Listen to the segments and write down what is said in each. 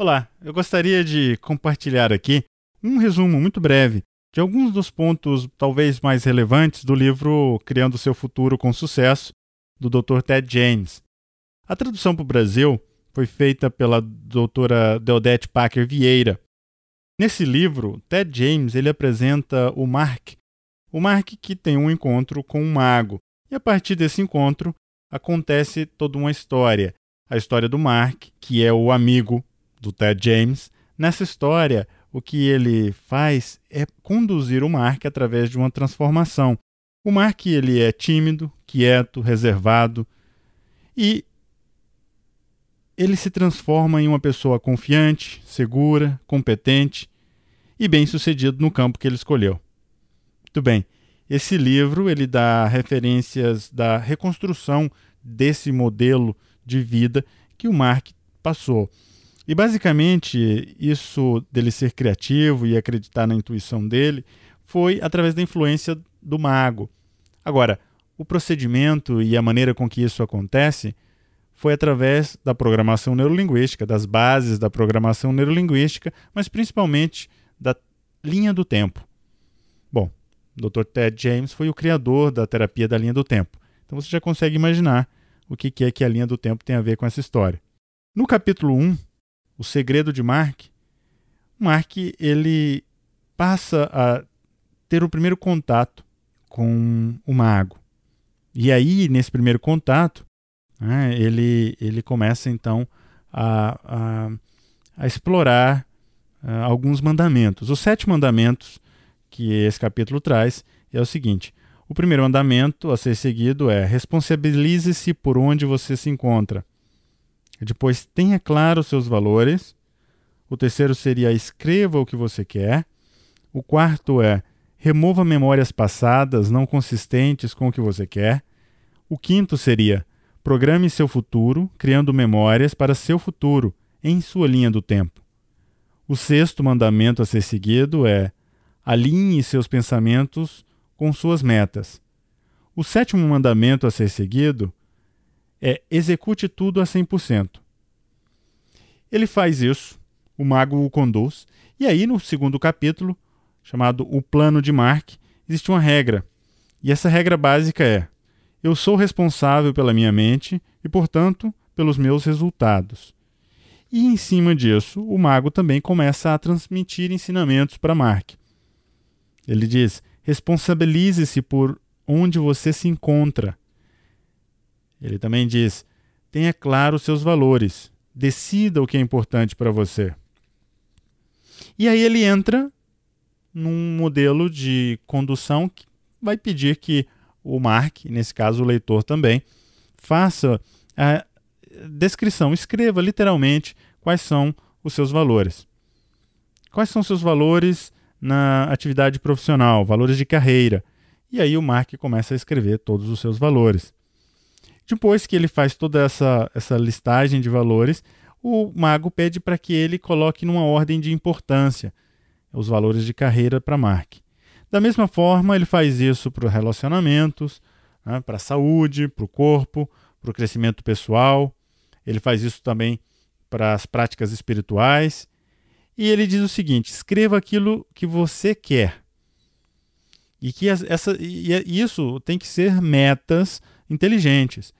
Olá, eu gostaria de compartilhar aqui um resumo muito breve de alguns dos pontos talvez mais relevantes do livro Criando Seu Futuro com Sucesso, do Dr. Ted James. A tradução para o Brasil foi feita pela doutora Deodete Packer Vieira. Nesse livro, Ted James ele apresenta o Mark, o Mark que tem um encontro com um mago. E a partir desse encontro acontece toda uma história. A história do Mark, que é o amigo do Ted James. Nessa história, o que ele faz é conduzir o Mark através de uma transformação. O Mark ele é tímido, quieto, reservado e ele se transforma em uma pessoa confiante, segura, competente e bem-sucedido no campo que ele escolheu. Muito bem. Esse livro ele dá referências da reconstrução desse modelo de vida que o Mark passou. E basicamente, isso dele ser criativo e acreditar na intuição dele foi através da influência do mago. Agora, o procedimento e a maneira com que isso acontece foi através da programação neurolinguística, das bases da programação neurolinguística, mas principalmente da linha do tempo. Bom, o Dr. Ted James foi o criador da terapia da linha do tempo. Então você já consegue imaginar o que é que a linha do tempo tem a ver com essa história. No capítulo 1, o segredo de Mark, Mark ele passa a ter o primeiro contato com o mago. E aí, nesse primeiro contato, né, ele, ele começa então a, a, a explorar uh, alguns mandamentos. Os sete mandamentos que esse capítulo traz é o seguinte: o primeiro mandamento a ser seguido é responsabilize-se por onde você se encontra. Depois, tenha claro seus valores. O terceiro seria escreva o que você quer. O quarto é remova memórias passadas não consistentes com o que você quer. O quinto seria programe seu futuro, criando memórias para seu futuro em sua linha do tempo. O sexto mandamento a ser seguido é alinhe seus pensamentos com suas metas. O sétimo mandamento a ser seguido é execute tudo a 100%. Ele faz isso, o mago o conduz, e aí no segundo capítulo, chamado O Plano de Mark, existe uma regra. E essa regra básica é: eu sou responsável pela minha mente e, portanto, pelos meus resultados. E em cima disso, o mago também começa a transmitir ensinamentos para Mark. Ele diz: responsabilize-se por onde você se encontra. Ele também diz: tenha claro seus valores, decida o que é importante para você. E aí ele entra num modelo de condução que vai pedir que o Mark, nesse caso o leitor também, faça a descrição, escreva literalmente quais são os seus valores. Quais são os seus valores na atividade profissional, valores de carreira. E aí o Mark começa a escrever todos os seus valores. Depois que ele faz toda essa, essa listagem de valores, o mago pede para que ele coloque numa ordem de importância os valores de carreira para Mark. Da mesma forma, ele faz isso para os relacionamentos, né, para a saúde, para o corpo, para o crescimento pessoal. Ele faz isso também para as práticas espirituais. E ele diz o seguinte: escreva aquilo que você quer. E que essa, e isso tem que ser metas inteligentes.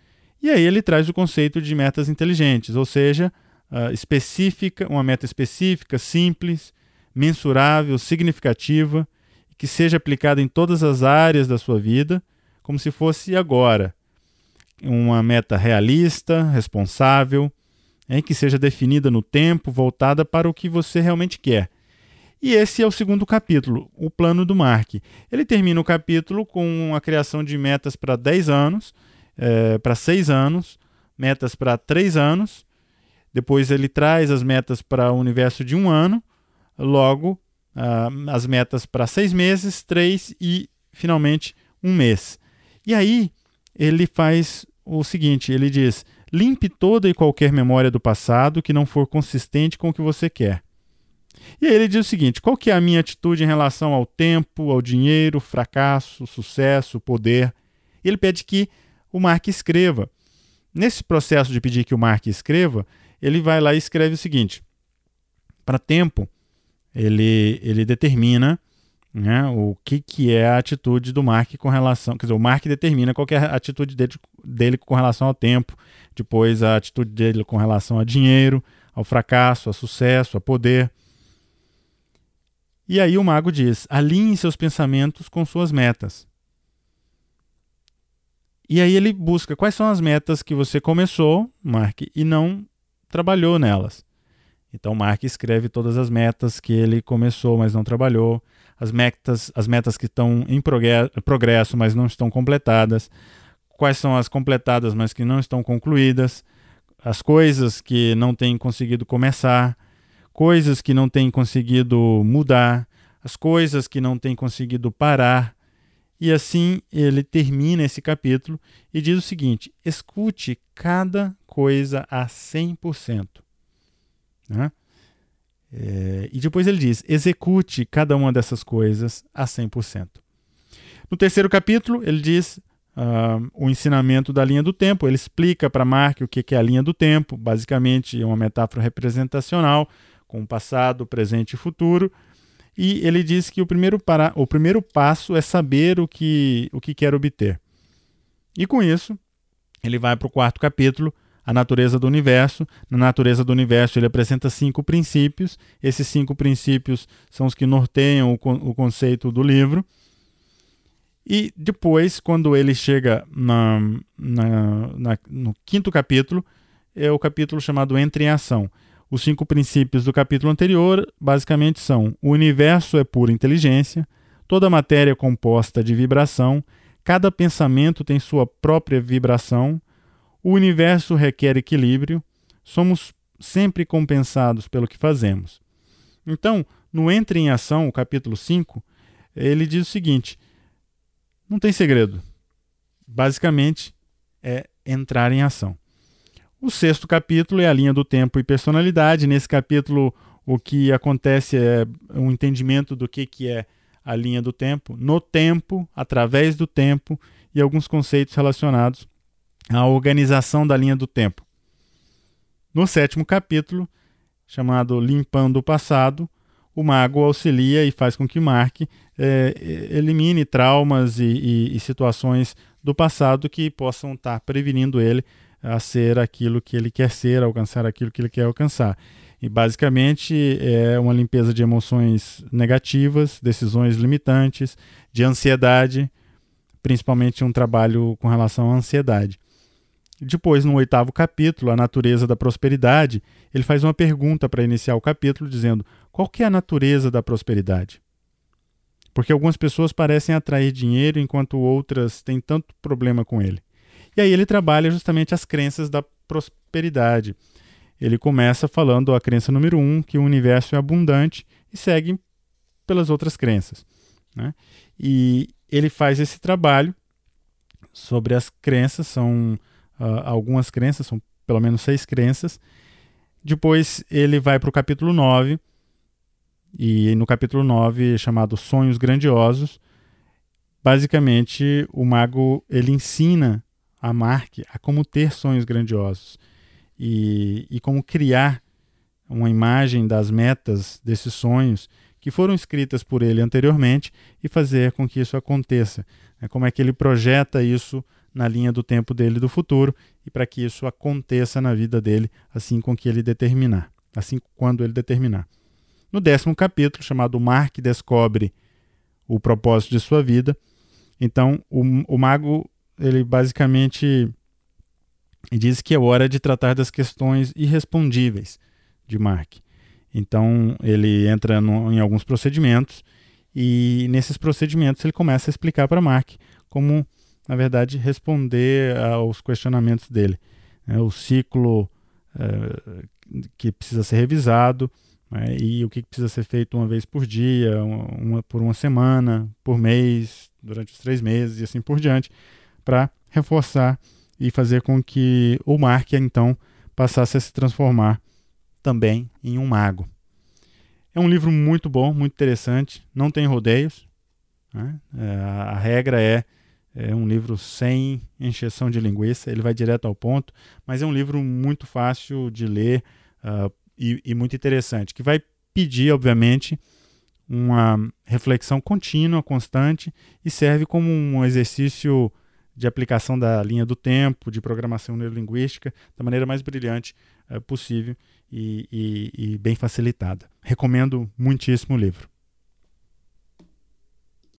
E aí ele traz o conceito de metas inteligentes, ou seja, uh, específica, uma meta específica, simples, mensurável, significativa, que seja aplicada em todas as áreas da sua vida, como se fosse agora. Uma meta realista, responsável, em que seja definida no tempo, voltada para o que você realmente quer. E esse é o segundo capítulo, o plano do Mark. Ele termina o capítulo com a criação de metas para 10 anos, é, para 6 anos, metas para 3 anos. Depois ele traz as metas para o universo de um ano, logo uh, as metas para 6 meses, 3 e finalmente um mês. E aí ele faz o seguinte: ele diz Limpe toda e qualquer memória do passado que não for consistente com o que você quer. E aí ele diz o seguinte: qual que é a minha atitude em relação ao tempo, ao dinheiro, fracasso, sucesso, poder? Ele pede que o Mark escreva. Nesse processo de pedir que o Mark escreva, ele vai lá e escreve o seguinte: para tempo, ele, ele determina né, o que, que é a atitude do Mark com relação. Quer dizer, o Mark determina qual é a atitude dele, dele com relação ao tempo, depois a atitude dele com relação a dinheiro, ao fracasso, a sucesso, a poder. E aí o mago diz: alinhe seus pensamentos com suas metas. E aí ele busca quais são as metas que você começou, Mark, e não trabalhou nelas. Então Mark escreve todas as metas que ele começou, mas não trabalhou, as metas, as metas que estão em progresso, mas não estão completadas, quais são as completadas, mas que não estão concluídas, as coisas que não tem conseguido começar, coisas que não tem conseguido mudar, as coisas que não tem conseguido parar. E assim ele termina esse capítulo e diz o seguinte: escute cada coisa a 100%. Né? É, e depois ele diz: execute cada uma dessas coisas a 100%. No terceiro capítulo, ele diz uh, o ensinamento da linha do tempo. Ele explica para Mark o que é a linha do tempo. Basicamente, é uma metáfora representacional com o passado, presente e futuro. E ele diz que o primeiro, para, o primeiro passo é saber o que, o que quer obter. E com isso, ele vai para o quarto capítulo, a natureza do universo. Na natureza do universo, ele apresenta cinco princípios. Esses cinco princípios são os que norteiam o, o conceito do livro. E depois, quando ele chega na, na, na, no quinto capítulo, é o capítulo chamado Entre em Ação. Os cinco princípios do capítulo anterior basicamente são: o universo é pura inteligência, toda matéria é composta de vibração, cada pensamento tem sua própria vibração, o universo requer equilíbrio, somos sempre compensados pelo que fazemos. Então, no Entre em Ação, o capítulo 5, ele diz o seguinte: não tem segredo. Basicamente, é entrar em ação. O sexto capítulo é a linha do tempo e personalidade. Nesse capítulo, o que acontece é um entendimento do que, que é a linha do tempo, no tempo, através do tempo e alguns conceitos relacionados à organização da linha do tempo. No sétimo capítulo, chamado Limpando o Passado, o mago auxilia e faz com que Mark é, elimine traumas e, e, e, situações do passado que possam estar prevenindo ele a ser aquilo que ele quer ser, alcançar aquilo que ele quer alcançar. E basicamente é uma limpeza de emoções negativas, decisões limitantes, de ansiedade, principalmente um trabalho com relação à ansiedade. Depois, no oitavo capítulo, A Natureza da Prosperidade, ele faz uma pergunta para iniciar o capítulo, dizendo: Qual que é a natureza da prosperidade? Porque algumas pessoas parecem atrair dinheiro enquanto outras têm tanto problema com ele. E aí ele trabalha justamente as crenças da prosperidade. Ele começa falando a crença número um, que o universo é abundante, e segue pelas outras crenças. Né? E ele faz esse trabalho sobre as crenças, são uh, algumas crenças, são pelo menos seis crenças. Depois ele vai para o capítulo 9, e no capítulo 9, chamado Sonhos Grandiosos, basicamente o mago ele ensina a Mark a como ter sonhos grandiosos e, e como criar uma imagem das metas desses sonhos que foram escritas por ele anteriormente e fazer com que isso aconteça. É como é que ele projeta isso na linha do tempo dele do futuro e para que isso aconteça na vida dele assim com que ele determinar, assim quando ele determinar. No décimo capítulo, chamado Mark descobre o propósito de sua vida, então o, o mago ele basicamente diz que é hora de tratar das questões irrespondíveis de Mark. Então ele entra no, em alguns procedimentos e nesses procedimentos ele começa a explicar para Mark como na verdade, responder aos questionamentos dele. Né? O ciclo é, que precisa ser revisado né? e o que precisa ser feito uma vez por dia, uma, por uma semana, por mês, durante os três meses e assim por diante, para reforçar e fazer com que o Mark, então, passasse a se transformar também em um mago. É um livro muito bom, muito interessante, não tem rodeios. Né? É, a regra é é um livro sem encheção de linguiça, ele vai direto ao ponto, mas é um livro muito fácil de ler uh, e, e, muito interessante, que vai pedir, obviamente, uma reflexão contínua, constante e serve como um exercício de aplicação da linha do tempo, de programação neurolinguística, da maneira mais brilhante uh, possível e, e, e bem facilitada. Recomendo muitíssimo o livro.